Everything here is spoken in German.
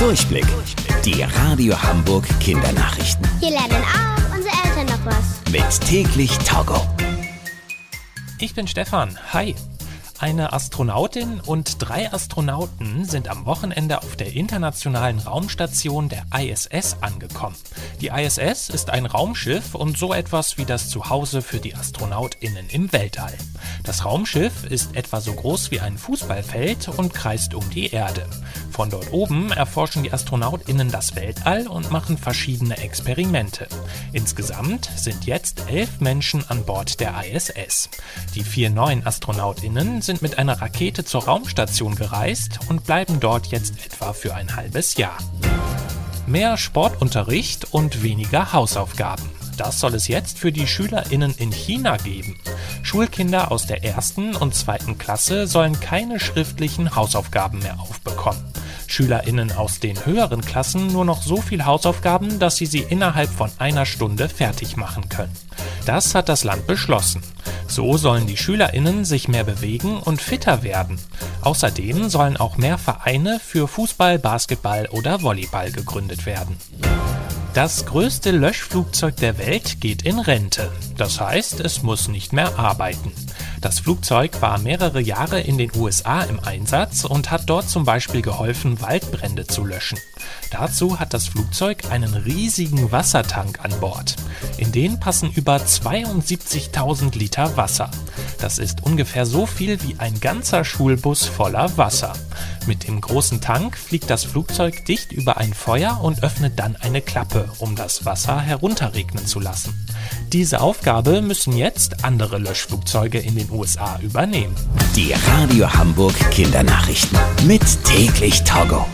Durchblick. Die Radio Hamburg Kindernachrichten. Hier lernen auch unsere Eltern noch was. Mit täglich Togo. Ich bin Stefan. Hi. Eine Astronautin und drei Astronauten sind am Wochenende auf der internationalen Raumstation der ISS angekommen. Die ISS ist ein Raumschiff und so etwas wie das Zuhause für die Astronautinnen im Weltall. Das Raumschiff ist etwa so groß wie ein Fußballfeld und kreist um die Erde. Von dort oben erforschen die Astronautinnen das Weltall und machen verschiedene Experimente. Insgesamt sind jetzt elf Menschen an Bord der ISS. Die vier neuen Astronautinnen sind mit einer Rakete zur Raumstation gereist und bleiben dort jetzt etwa für ein halbes Jahr. Mehr Sportunterricht und weniger Hausaufgaben. Das soll es jetzt für die SchülerInnen in China geben. Schulkinder aus der ersten und zweiten Klasse sollen keine schriftlichen Hausaufgaben mehr aufbekommen. SchülerInnen aus den höheren Klassen nur noch so viel Hausaufgaben, dass sie sie innerhalb von einer Stunde fertig machen können. Das hat das Land beschlossen. So sollen die SchülerInnen sich mehr bewegen und fitter werden. Außerdem sollen auch mehr Vereine für Fußball, Basketball oder Volleyball gegründet werden. Das größte Löschflugzeug der Welt geht in Rente. Das heißt, es muss nicht mehr arbeiten. Das Flugzeug war mehrere Jahre in den USA im Einsatz und hat dort zum Beispiel geholfen, Waldbrände zu löschen. Dazu hat das Flugzeug einen riesigen Wassertank an Bord. In den passen über 72.000 Liter Wasser. Das ist ungefähr so viel wie ein ganzer Schulbus voller Wasser. Mit dem großen Tank fliegt das Flugzeug dicht über ein Feuer und öffnet dann eine Klappe, um das Wasser herunterregnen zu lassen. Diese Aufgabe müssen jetzt andere Löschflugzeuge in den USA übernehmen. Die Radio Hamburg Kindernachrichten. Mit täglich Togo.